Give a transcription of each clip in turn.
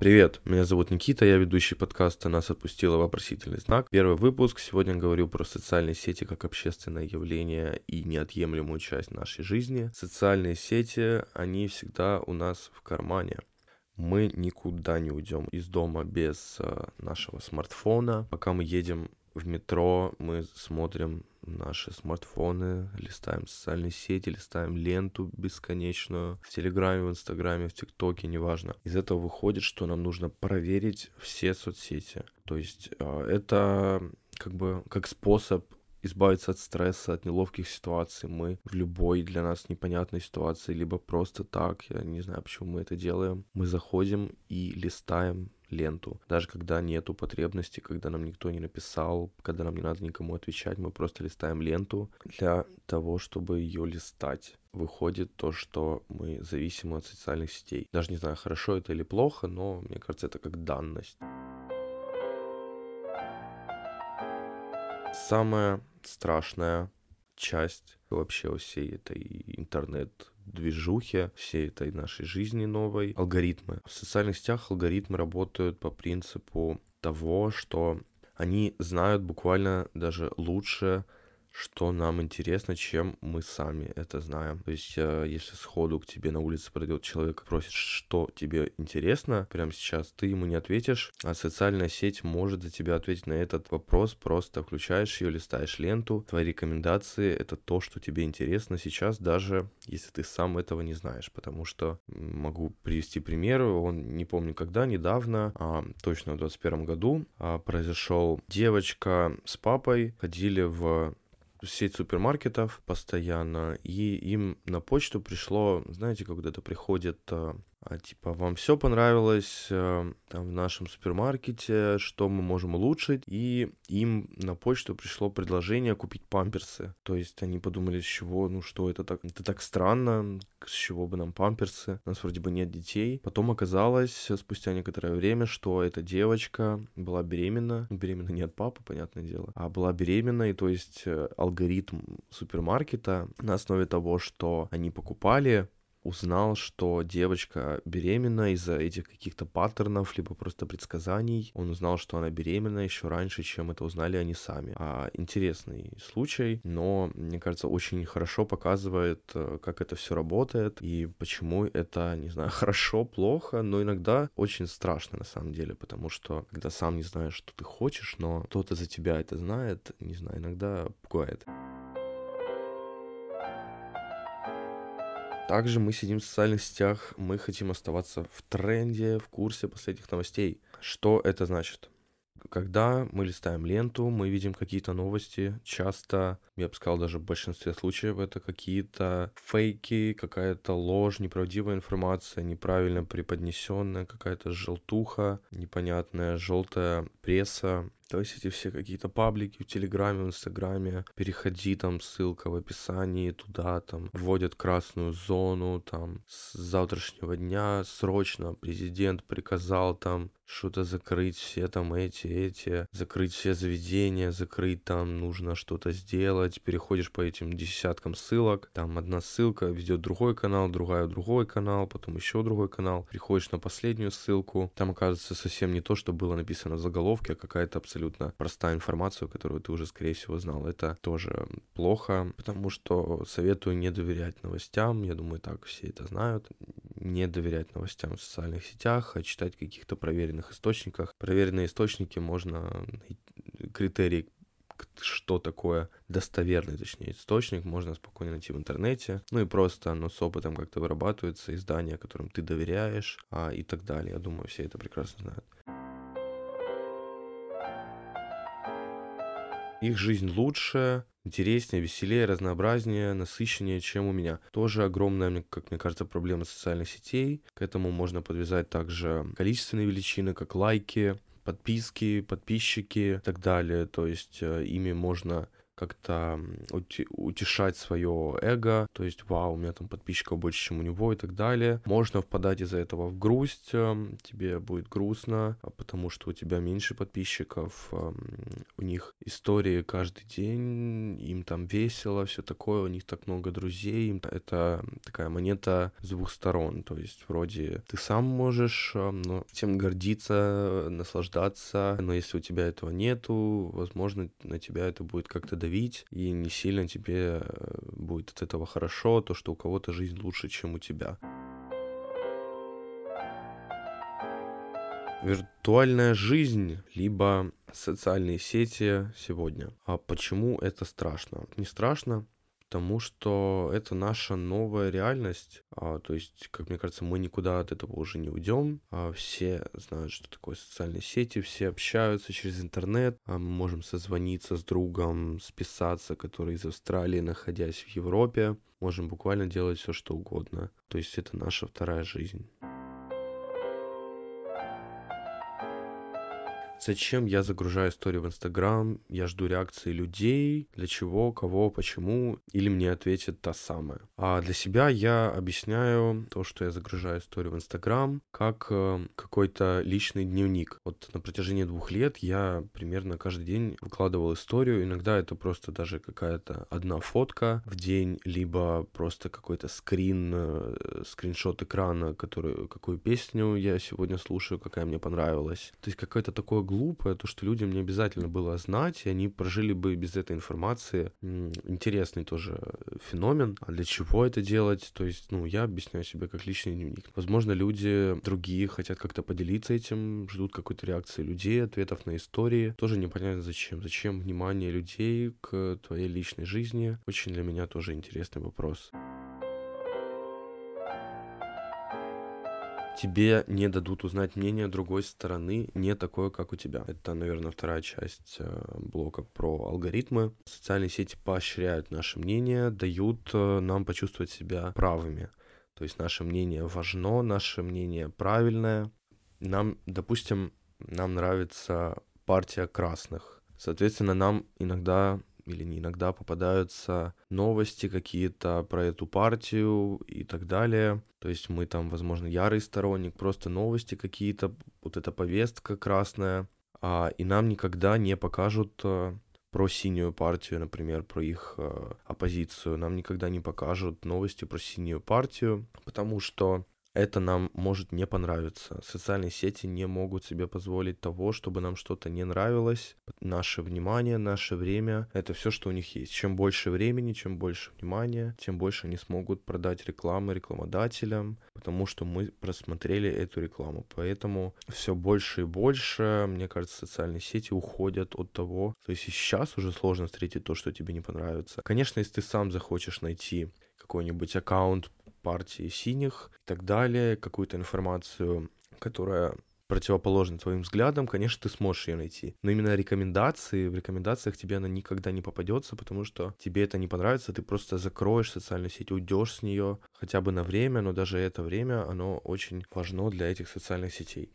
Привет, меня зовут Никита, я ведущий подкаста «Нас отпустила вопросительный знак». Первый выпуск. Сегодня говорю про социальные сети как общественное явление и неотъемлемую часть нашей жизни. Социальные сети, они всегда у нас в кармане. Мы никуда не уйдем из дома без э, нашего смартфона. Пока мы едем в метро, мы смотрим наши смартфоны, листаем социальные сети, листаем ленту бесконечную в Телеграме, в Инстаграме, в ТикТоке, неважно. Из этого выходит, что нам нужно проверить все соцсети. То есть а, это как бы как способ избавиться от стресса, от неловких ситуаций. Мы в любой для нас непонятной ситуации, либо просто так, я не знаю, почему мы это делаем, мы заходим и листаем ленту. Даже когда нету потребности, когда нам никто не написал, когда нам не надо никому отвечать, мы просто листаем ленту для того, чтобы ее листать. Выходит то, что мы зависимы от социальных сетей. Даже не знаю, хорошо это или плохо, но мне кажется, это как данность. Самое страшная часть вообще всей этой интернет движухе, всей этой нашей жизни новой, алгоритмы. В социальных сетях алгоритмы работают по принципу того, что они знают буквально даже лучше что нам интересно, чем мы сами это знаем. То есть, э, если сходу к тебе на улице пройдет человек, просит, что тебе интересно, прямо сейчас ты ему не ответишь, а социальная сеть может за тебя ответить на этот вопрос, просто включаешь ее, листаешь ленту, твои рекомендации — это то, что тебе интересно сейчас, даже если ты сам этого не знаешь, потому что могу привести пример, он не помню когда, недавно, а, точно в 2021 году, а, произошел девочка с папой, ходили в сеть супермаркетов постоянно, и им на почту пришло, знаете, когда-то приходит а, типа, вам все понравилось э, там в нашем супермаркете, что мы можем улучшить, и им на почту пришло предложение купить памперсы. То есть они подумали, с чего, ну что это так, это так странно, с чего бы нам памперсы, у нас вроде бы нет детей. Потом оказалось, спустя некоторое время, что эта девочка была беременна, ну, беременна не от папы, понятное дело, а была беременна, и то есть э, алгоритм супермаркета на основе того, что они покупали узнал, что девочка беременна из-за этих каких-то паттернов, либо просто предсказаний. Он узнал, что она беременна еще раньше, чем это узнали они сами. А, интересный случай, но, мне кажется, очень хорошо показывает, э, как это все работает и почему это, не знаю, хорошо, плохо, но иногда очень страшно на самом деле, потому что когда сам не знаешь, что ты хочешь, но кто-то за тебя это знает, не знаю, иногда пугает. Также мы сидим в социальных сетях, мы хотим оставаться в тренде, в курсе последних новостей. Что это значит? Когда мы листаем ленту, мы видим какие-то новости. Часто, я бы сказал, даже в большинстве случаев это какие-то фейки, какая-то ложь, неправдивая информация, неправильно преподнесенная, какая-то желтуха, непонятная желтая пресса. То есть эти все какие-то паблики в Телеграме, в Инстаграме, переходи, там ссылка в описании, туда там вводят красную зону, там с завтрашнего дня срочно президент приказал там что-то закрыть, все там эти, эти, закрыть все заведения, закрыть там, нужно что-то сделать, переходишь по этим десяткам ссылок, там одна ссылка ведет другой канал, другая другой канал, потом еще другой канал, переходишь на последнюю ссылку, там оказывается совсем не то, что было написано в заголовке, а какая-то абсолютно простая информация, которую ты уже, скорее всего, знал. Это тоже плохо, потому что советую не доверять новостям. Я думаю, так все это знают. Не доверять новостям в социальных сетях, а читать каких-то проверенных источниках. Проверенные источники можно критерии что такое достоверный, точнее, источник, можно спокойно найти в интернете. Ну и просто оно с опытом как-то вырабатывается, издания, которым ты доверяешь а, и так далее. Я думаю, все это прекрасно знают. Их жизнь лучше, интереснее, веселее, разнообразнее, насыщеннее, чем у меня. Тоже огромная, как мне кажется, проблема социальных сетей. К этому можно подвязать также количественные величины, как лайки, подписки, подписчики и так далее. То есть э, ими можно как-то утешать свое эго, то есть, вау, у меня там подписчиков больше, чем у него и так далее. Можно впадать из-за этого в грусть, эм, тебе будет грустно, а потому что у тебя меньше подписчиков, эм, у них истории каждый день, им там весело, все такое, у них так много друзей, это такая монета с двух сторон, то есть вроде ты сам можешь эм, но тем гордиться, наслаждаться, но если у тебя этого нету, возможно, на тебя это будет как-то давить, и не сильно тебе э, будет от этого хорошо, то, что у кого-то жизнь лучше, чем у тебя. Виртуальная жизнь, либо социальные сети сегодня. А почему это страшно? Не страшно, потому что это наша новая реальность. А, то есть, как мне кажется, мы никуда от этого уже не уйдем. А, все знают, что такое социальные сети, все общаются через интернет. А, мы можем созвониться с другом, списаться, который из Австралии, находясь в Европе. Можем буквально делать все, что угодно. То есть это наша вторая жизнь. Зачем я загружаю историю в Инстаграм? Я жду реакции людей. Для чего, кого, почему? Или мне ответит та самая. А для себя я объясняю то, что я загружаю историю в Инстаграм, как э, какой-то личный дневник. Вот на протяжении двух лет я примерно каждый день выкладывал историю. Иногда это просто даже какая-то одна фотка в день, либо просто какой-то скрин, э, скриншот экрана, который, какую песню я сегодня слушаю, какая мне понравилась. То есть какое-то такое глупое, то, что людям не обязательно было знать, и они прожили бы без этой информации. Интересный тоже феномен. А для чего это делать? То есть, ну, я объясняю себе как личный дневник. Возможно, люди другие хотят как-то поделиться этим, ждут какой-то реакции людей, ответов на истории. Тоже непонятно зачем. Зачем внимание людей к твоей личной жизни? Очень для меня тоже интересный вопрос. Тебе не дадут узнать мнение другой стороны, не такое, как у тебя. Это, наверное, вторая часть э, блока про алгоритмы. Социальные сети поощряют наше мнение, дают э, нам почувствовать себя правыми. То есть наше мнение важно, наше мнение правильное. Нам, допустим, нам нравится партия красных. Соответственно, нам иногда или не иногда попадаются новости какие-то про эту партию и так далее. То есть мы там, возможно, ярый сторонник, просто новости какие-то, вот эта повестка красная, а, и нам никогда не покажут э, про синюю партию, например, про их э, оппозицию. Нам никогда не покажут новости про синюю партию, потому что это нам может не понравиться. Социальные сети не могут себе позволить того, чтобы нам что-то не нравилось. Наше внимание, наше время — это все, что у них есть. Чем больше времени, чем больше внимания, тем больше они смогут продать рекламы рекламодателям, потому что мы просмотрели эту рекламу. Поэтому все больше и больше, мне кажется, социальные сети уходят от того. То есть сейчас уже сложно встретить то, что тебе не понравится. Конечно, если ты сам захочешь найти какой-нибудь аккаунт партии синих и так далее, какую-то информацию, которая противоположна твоим взглядам, конечно, ты сможешь ее найти. Но именно рекомендации, в рекомендациях тебе она никогда не попадется, потому что тебе это не понравится, ты просто закроешь социальную сеть, уйдешь с нее хотя бы на время, но даже это время, оно очень важно для этих социальных сетей.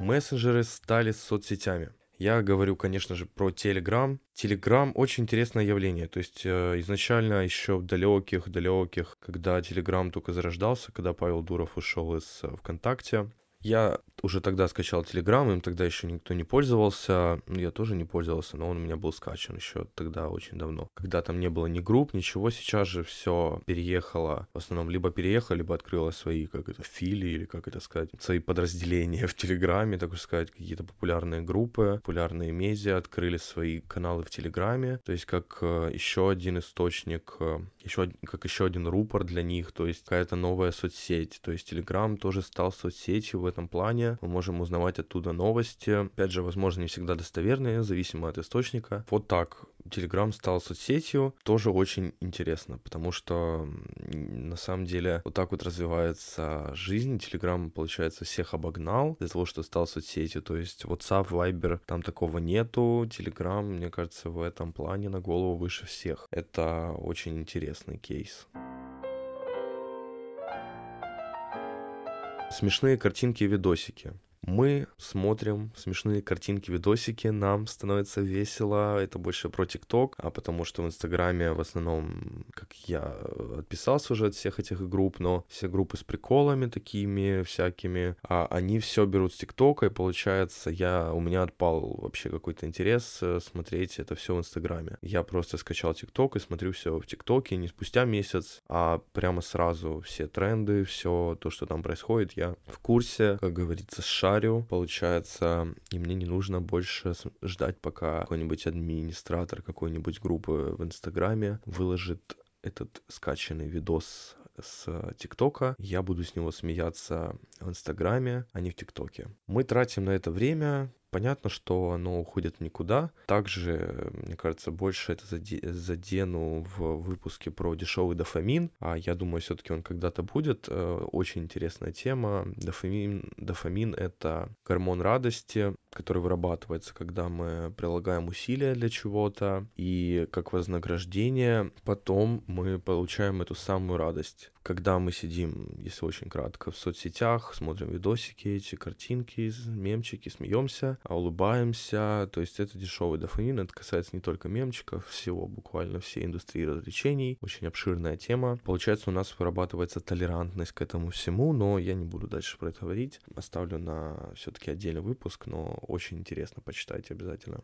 Мессенджеры стали соцсетями. Я говорю, конечно же, про Telegram. Telegram очень интересное явление. То есть э, изначально еще в далеких-далеких, когда Telegram только зарождался, когда Павел Дуров ушел из э, ВКонтакте, я уже тогда скачал Telegram, им тогда еще никто не пользовался. Ну, я тоже не пользовался, но он у меня был скачан еще тогда очень давно. Когда там не было ни групп, ничего, сейчас же все переехало. В основном либо переехало, либо открыло свои, как это, фили, или как это сказать, свои подразделения в Телеграме, так сказать, какие-то популярные группы, популярные медиа открыли свои каналы в Телеграме. То есть как э, еще один источник, э, еще, как еще один рупор для них, то есть какая-то новая соцсеть. То есть Телеграм тоже стал соцсетью в этом плане, мы можем узнавать оттуда новости. Опять же, возможно, не всегда достоверные, зависимо от источника. Вот так. Telegram стал соцсетью, тоже очень интересно, потому что на самом деле вот так вот развивается жизнь. Telegram, получается, всех обогнал для того, что стал соцсетью. То есть WhatsApp, Viber, там такого нету. Telegram, мне кажется, в этом плане на голову выше всех. Это очень интересный кейс. Смешные картинки и видосики. Мы смотрим смешные картинки, видосики, нам становится весело. Это больше про ТикТок, а потому что в Инстаграме в основном, как я отписался уже от всех этих групп, но все группы с приколами такими всякими, а они все берут с ТикТока, и получается, я, у меня отпал вообще какой-то интерес э, смотреть это все в Инстаграме. Я просто скачал ТикТок и смотрю все в ТикТоке не спустя месяц, а прямо сразу все тренды, все то, что там происходит, я в курсе, как говорится, шарю, получается, и мне не нужно больше ждать, пока какой-нибудь администратор какой-нибудь группы в Инстаграме выложит этот скачанный видос с ТикТока, я буду с него смеяться в Инстаграме, а не в ТикТоке. Мы тратим на это время, Понятно, что оно уходит никуда. Также, мне кажется, больше это задену в выпуске про дешевый дофамин. А я думаю, все-таки он когда-то будет. Э, очень интересная тема. Дофамин, дофамин — это гормон радости, который вырабатывается, когда мы прилагаем усилия для чего-то. И как вознаграждение потом мы получаем эту самую радость когда мы сидим, если очень кратко, в соцсетях, смотрим видосики, эти картинки, мемчики, смеемся, а улыбаемся, то есть это дешевый дофамин, это касается не только мемчиков, всего, буквально всей индустрии развлечений, очень обширная тема. Получается, у нас вырабатывается толерантность к этому всему, но я не буду дальше про это говорить, оставлю на все-таки отдельный выпуск, но очень интересно, почитайте обязательно.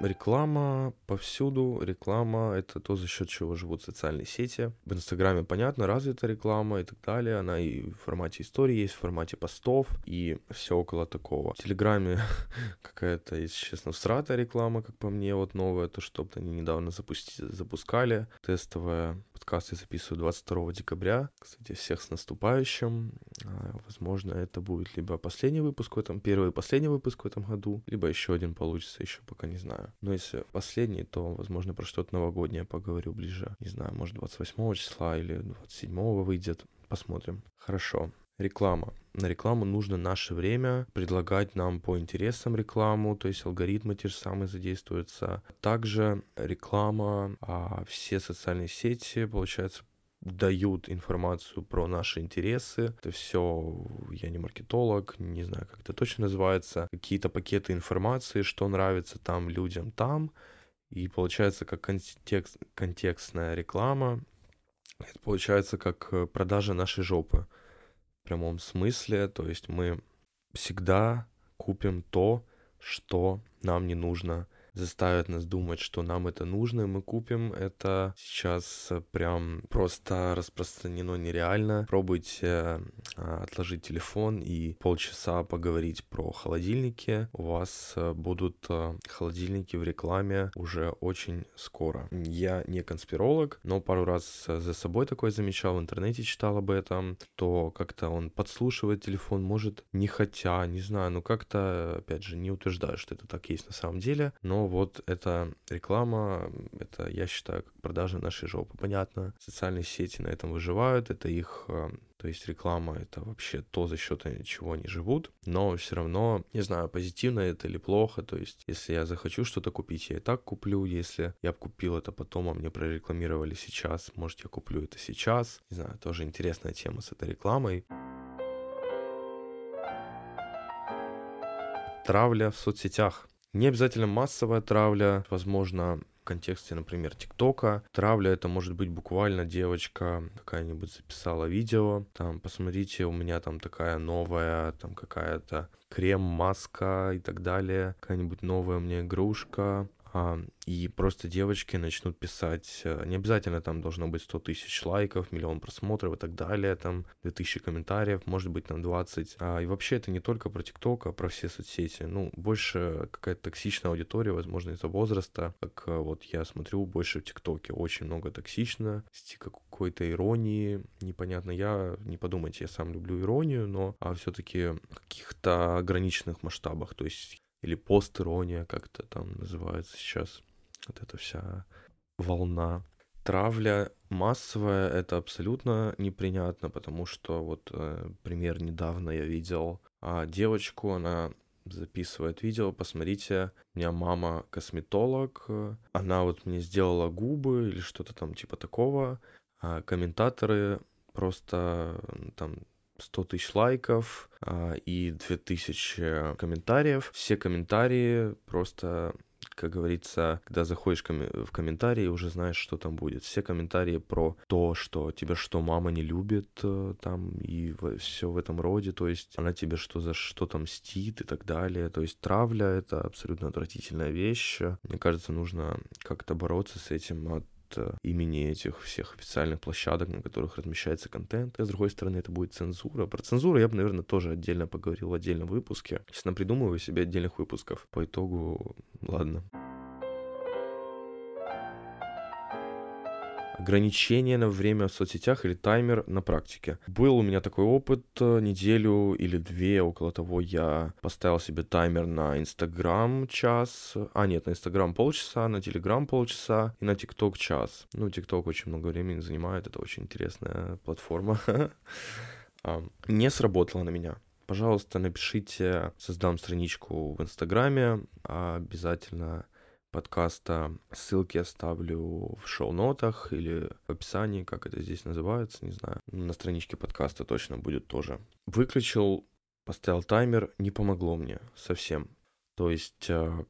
Реклама повсюду, реклама — это то, за счет чего живут социальные сети. В Инстаграме, понятно, развита реклама и так далее. Она и в формате истории есть, в формате постов, и все около такого. В Телеграме какая-то, если честно, всратая реклама, как по мне, вот новая, то, что они недавно запусти... запускали. Тестовая подкаст я записываю 22 декабря. Кстати, всех с наступающим. А, возможно, это будет либо последний выпуск в этом, первый и последний выпуск в этом году, либо еще один получится, еще пока не знаю. Но если последний, то, возможно, про что-то новогоднее поговорю ближе. Не знаю, может, 28 числа или 27 выйдет. Посмотрим. Хорошо. Реклама. На рекламу нужно наше время, предлагать нам по интересам рекламу, то есть алгоритмы те же самые задействуются. Также реклама, а все социальные сети, получается, дают информацию про наши интересы. Это все, я не маркетолог, не знаю, как это точно называется. Какие-то пакеты информации, что нравится там людям там. И получается как контекст, контекстная реклама. Это получается как э, продажа нашей жопы. Прямом смысле. То есть мы всегда купим то, что нам не нужно заставят нас думать, что нам это нужно, и мы купим это. Сейчас прям просто распространено нереально. Пробуйте а, отложить телефон и полчаса поговорить про холодильники. У вас а, будут холодильники в рекламе уже очень скоро. Я не конспиролог, но пару раз за собой такое замечал, в интернете читал об этом, то как-то он подслушивает телефон, может не хотя, не знаю, но как-то, опять же, не утверждаю, что это так есть на самом деле, но вот эта реклама, это, я считаю, как продажа нашей жопы. Понятно, социальные сети на этом выживают, это их э, то есть реклама это вообще то, за счет чего они живут, но все равно, не знаю, позитивно это или плохо, то есть если я захочу что-то купить, я и так куплю, если я купил это потом, а мне прорекламировали сейчас, может я куплю это сейчас, не знаю, тоже интересная тема с этой рекламой. Травля в соцсетях. Не обязательно массовая травля, возможно, в контексте, например, ТикТока. Травля это может быть буквально девочка какая-нибудь записала видео, там, посмотрите, у меня там такая новая, там какая-то крем-маска и так далее, какая-нибудь новая меня игрушка, и просто девочки начнут писать, э, не обязательно там должно быть 100 тысяч лайков, миллион просмотров и так далее, там 2000 комментариев, может быть там 20. А, и вообще это не только про ТикТок, а про все соцсети. Ну, больше какая-то токсичная аудитория, возможно, из-за возраста. Как э, вот я смотрю больше в ТикТоке, очень много токсично, какой-то иронии, непонятно. Я, не подумайте, я сам люблю иронию, но а все-таки в каких-то ограниченных масштабах. То есть или постирония, как это там называется сейчас, вот эта вся волна. Травля массовая это абсолютно непринятно, потому что вот э, пример недавно я видел а девочку, она записывает видео, посмотрите, у меня мама косметолог, она вот мне сделала губы или что-то там типа такого, а комментаторы просто там 100 тысяч лайков а, и 2000 комментариев. Все комментарии просто как говорится, когда заходишь в комментарии, уже знаешь, что там будет. Все комментарии про то, что тебя что, мама не любит э, там и все в этом роде, то есть она тебе что за что-то мстит и так далее. То есть травля — это абсолютно отвратительная вещь. Мне кажется, нужно как-то бороться с этим от имени этих всех официальных площадок, на которых размещается контент. А с другой стороны, это будет цензура. Про цензуру я бы, наверное, тоже отдельно поговорил в отдельном выпуске. Честно, придумываю себе отдельных выпусков. По итогу, ладно. Ограничение на время в соцсетях или таймер на практике. Был у меня такой опыт, э, неделю или две около того я поставил себе таймер на Инстаграм час, а нет, на Инстаграм полчаса, на Телеграм полчаса и на ТикТок час. Ну, ТикТок очень много времени занимает, это очень интересная платформа. Не сработало на меня пожалуйста, напишите, создам страничку в Инстаграме, обязательно подкаста. Ссылки оставлю в шоу-нотах или в описании, как это здесь называется, не знаю. На страничке подкаста точно будет тоже. Выключил, поставил таймер, не помогло мне совсем. То есть э,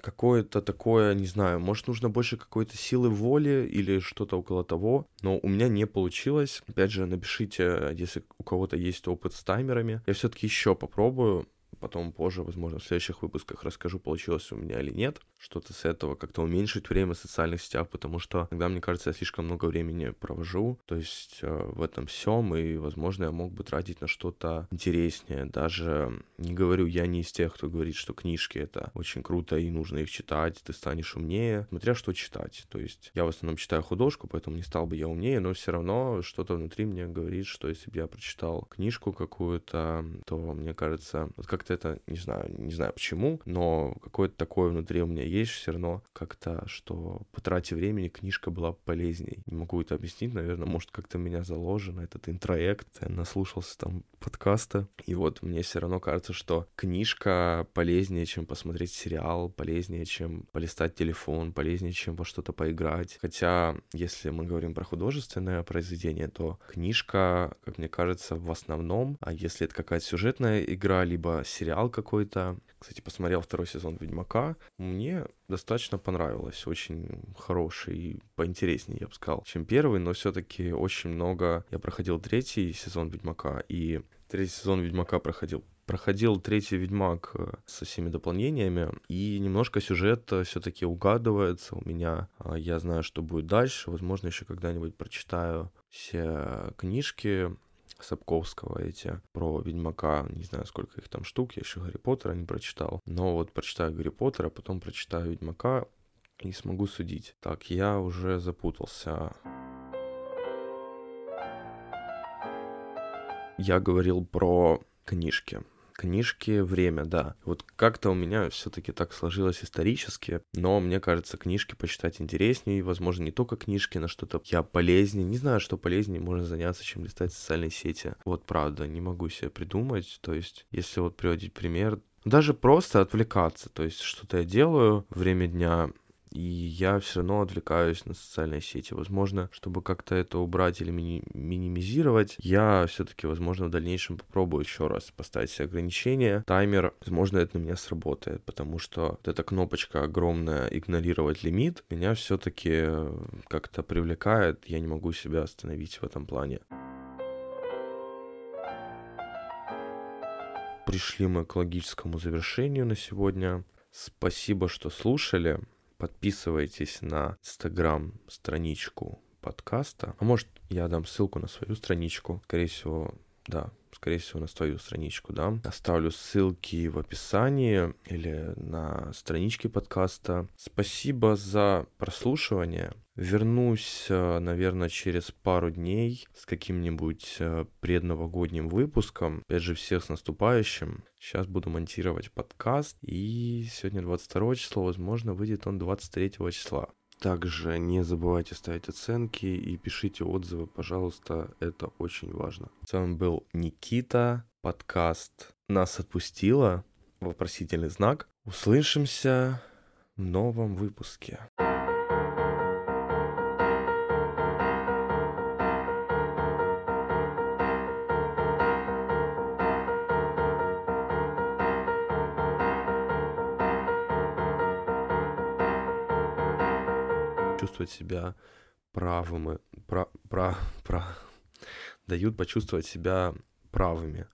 какое-то такое, не знаю, может нужно больше какой-то силы воли или что-то около того, но у меня не получилось. Опять же, напишите, если у кого-то есть опыт с таймерами. Я все-таки еще попробую, потом позже, возможно, в следующих выпусках расскажу, получилось у меня или нет. Что-то с этого как-то уменьшить время в социальных сетях, потому что иногда, мне кажется, я слишком много времени провожу, то есть э, в этом всем, и, возможно, я мог бы тратить на что-то интереснее. Даже не говорю, я не из тех, кто говорит, что книжки это очень круто и нужно их читать, ты станешь умнее, смотря что читать. То есть я в основном читаю художку, поэтому не стал бы я умнее, но все равно что-то внутри мне говорит, что если бы я прочитал книжку какую-то, то мне кажется, вот как-то это, не знаю, не знаю почему, но какое-то такое внутри у меня есть все равно как-то, что по трате времени книжка была полезней. Не могу это объяснить, наверное, может как-то меня заложено, этот интроект, я наслушался там подкаста, и вот мне все равно кажется, что книжка полезнее, чем посмотреть сериал, полезнее, чем полистать телефон, полезнее, чем во что-то поиграть. Хотя, если мы говорим про художественное произведение, то книжка, как мне кажется, в основном, а если это какая-то сюжетная игра, либо сериал какой-то. Кстати, посмотрел второй сезон Ведьмака. Мне достаточно понравилось. Очень хороший и поинтереснее, я бы сказал, чем первый, но все-таки очень много... Я проходил третий сезон Ведьмака, и третий сезон Ведьмака проходил проходил третий Ведьмак э, со всеми дополнениями, и немножко сюжет все-таки угадывается у меня. А, я знаю, что будет дальше. Возможно, еще когда-нибудь прочитаю все книжки Сапковского эти про Ведьмака, не знаю, сколько их там штук, я еще Гарри Поттера не прочитал. Но вот прочитаю Гарри Поттера, потом прочитаю Ведьмака и смогу судить. Так, я уже запутался. Я говорил про книжки книжки время, да. Вот как-то у меня все-таки так сложилось исторически, но мне кажется, книжки почитать интереснее, возможно, не только книжки, на что-то я полезнее. Не знаю, что полезнее можно заняться, чем листать социальные сети. Вот правда, не могу себе придумать. То есть, если вот приводить пример, даже просто отвлекаться, то есть что-то я делаю время дня, и я все равно отвлекаюсь на социальные сети. Возможно, чтобы как-то это убрать или мини- минимизировать, я все-таки, возможно, в дальнейшем попробую еще раз поставить себе ограничения. Таймер, возможно, это на меня сработает, потому что вот эта кнопочка огромная «игнорировать лимит» меня все-таки как-то привлекает, я не могу себя остановить в этом плане. Пришли мы к логическому завершению на сегодня. Спасибо, что слушали подписывайтесь на инстаграм страничку подкаста. А может, я дам ссылку на свою страничку. Скорее всего, да, скорее всего, на свою страничку, да. Оставлю ссылки в описании или на страничке подкаста. Спасибо за прослушивание. Вернусь, э, наверное, через пару дней с каким-нибудь э, предновогодним выпуском. Опять же, всех с наступающим. Сейчас буду монтировать подкаст. И сегодня 22 число, возможно, выйдет он 23 числа. Также не забывайте ставить оценки и пишите отзывы, пожалуйста, это очень важно. С вами был Никита, подкаст «Нас отпустило», вопросительный знак. Услышимся в новом выпуске. Почувствовать себя правыми, пра, пра, пра, дают почувствовать себя правыми.